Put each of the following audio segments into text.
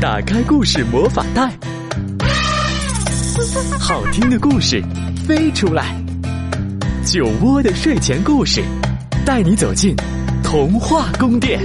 打开故事魔法袋，好听的故事飞出来。酒窝的睡前故事，带你走进童话宫殿。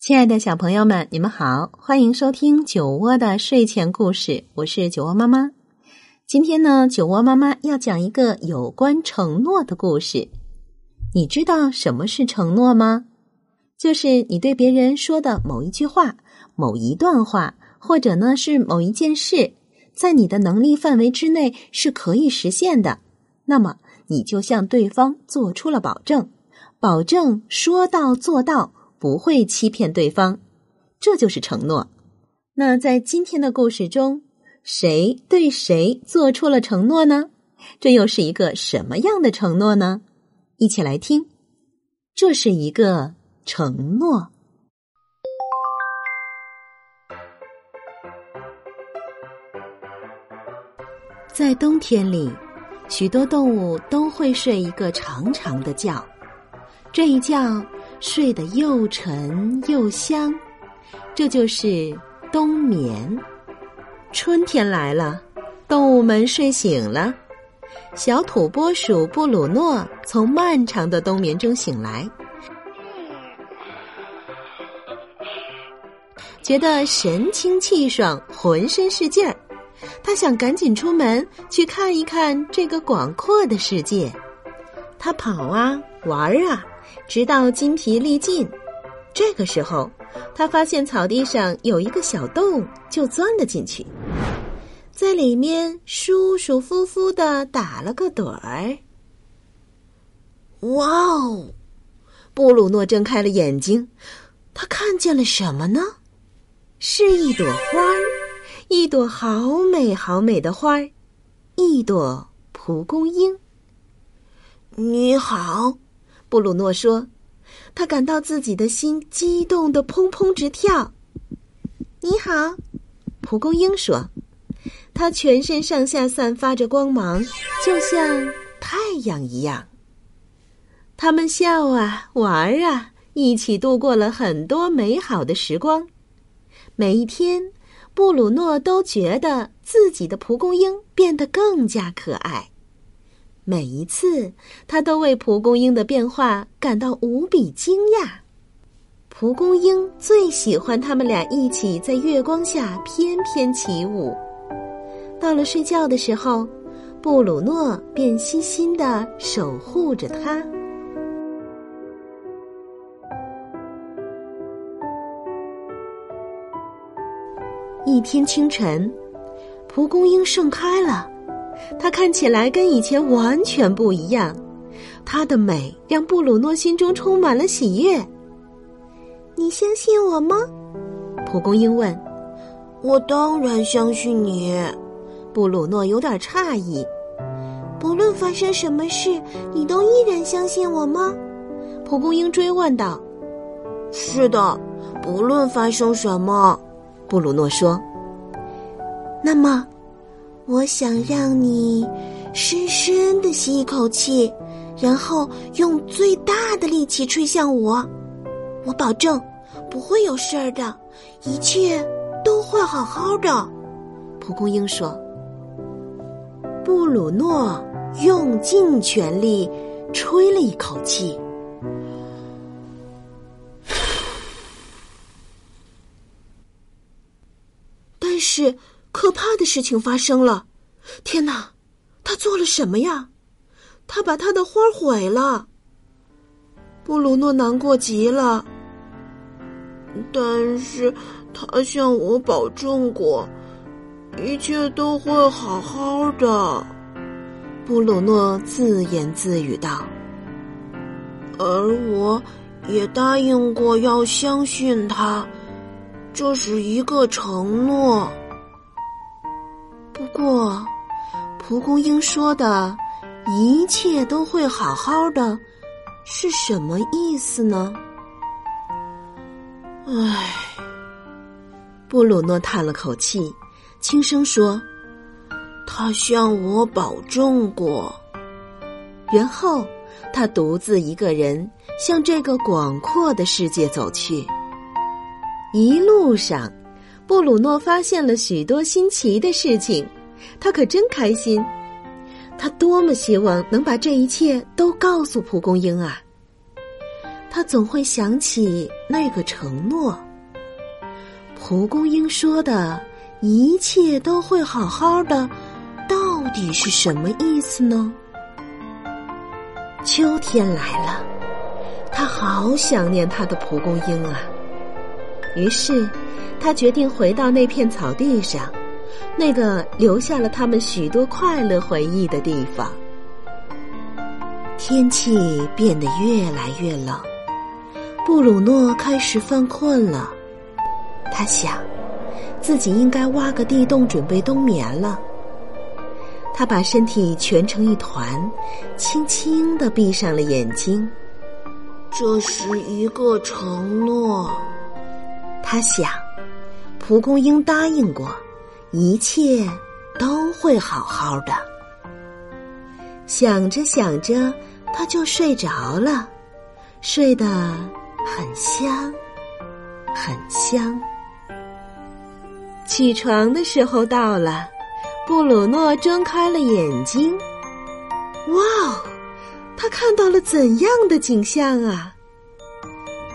亲爱的小朋友们，你们好，欢迎收听酒窝的睡前故事，我是酒窝妈妈。今天呢，酒窝妈妈要讲一个有关承诺的故事。你知道什么是承诺吗？就是你对别人说的某一句话、某一段话，或者呢是某一件事，在你的能力范围之内是可以实现的，那么你就向对方做出了保证，保证说到做到，不会欺骗对方，这就是承诺。那在今天的故事中，谁对谁做出了承诺呢？这又是一个什么样的承诺呢？一起来听，这是一个。承诺，在冬天里，许多动物都会睡一个长长的觉。这一觉睡得又沉又香，这就是冬眠。春天来了，动物们睡醒了。小土拨鼠布鲁诺从漫长的冬眠中醒来。觉得神清气爽，浑身是劲儿。他想赶紧出门去看一看这个广阔的世界。他跑啊，玩啊，直到筋疲力尽。这个时候，他发现草地上有一个小洞，就钻了进去，在里面舒舒服服的打了个盹儿。哇哦！布鲁诺睁开了眼睛，他看见了什么呢？是一朵花儿，一朵好美好美的花儿，一朵蒲公英。你好，布鲁诺说，他感到自己的心激动的砰砰直跳。你好，蒲公英说，它全身上下散发着光芒，就像太阳一样。他们笑啊，玩啊，一起度过了很多美好的时光。每一天，布鲁诺都觉得自己的蒲公英变得更加可爱。每一次，他都为蒲公英的变化感到无比惊讶。蒲公英最喜欢他们俩一起在月光下翩翩起舞。到了睡觉的时候，布鲁诺便细心的守护着它。一天清晨，蒲公英盛开了，它看起来跟以前完全不一样。它的美让布鲁诺心中充满了喜悦。你相信我吗？蒲公英问。我当然相信你。布鲁诺有点诧异。不论发生什么事，你都依然相信我吗？蒲公英追问道。是的，不论发生什么。布鲁诺说：“那么，我想让你深深的吸一口气，然后用最大的力气吹向我。我保证不会有事儿的，一切都会好好的。”蒲公英说。布鲁诺用尽全力吹了一口气。是可怕的事情发生了！天哪，他做了什么呀？他把他的花毁了。布鲁诺难过极了，但是他向我保证过，一切都会好好的。布鲁诺自言自语道：“而我也答应过要相信他，这是一个承诺。”不过，蒲公英说的“一切都会好好的”是什么意思呢？唉，布鲁诺叹了口气，轻声说：“他向我保证过。”然后，他独自一个人向这个广阔的世界走去。一路上，布鲁诺发现了许多新奇的事情，他可真开心。他多么希望能把这一切都告诉蒲公英啊！他总会想起那个承诺。蒲公英说的“一切都会好好的”，到底是什么意思呢？秋天来了，他好想念他的蒲公英啊。于是，他决定回到那片草地上。那个留下了他们许多快乐回忆的地方。天气变得越来越冷，布鲁诺开始犯困了。他想，自己应该挖个地洞准备冬眠了。他把身体蜷成一团，轻轻的闭上了眼睛。这是一个承诺，他想。蒲公英答应过。一切都会好好的。想着想着，他就睡着了，睡得很香，很香。起床的时候到了，布鲁诺睁开了眼睛。哇哦，他看到了怎样的景象啊！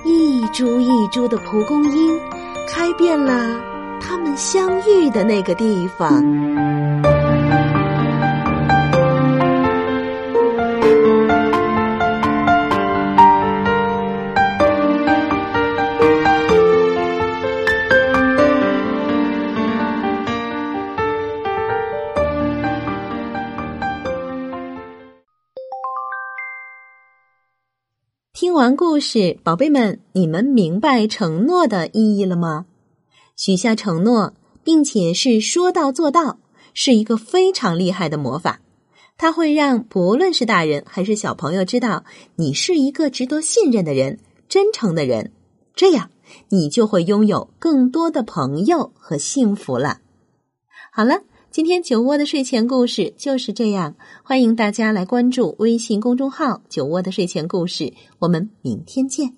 一株一株的蒲公英开遍了。他们相遇的那个地方。完故事，宝贝们，你们明白承诺的意义了吗？许下承诺，并且是说到做到，是一个非常厉害的魔法。它会让不论是大人还是小朋友知道你是一个值得信任的人、真诚的人，这样你就会拥有更多的朋友和幸福了。好了，今天酒窝的睡前故事就是这样。欢迎大家来关注微信公众号“酒窝的睡前故事”，我们明天见。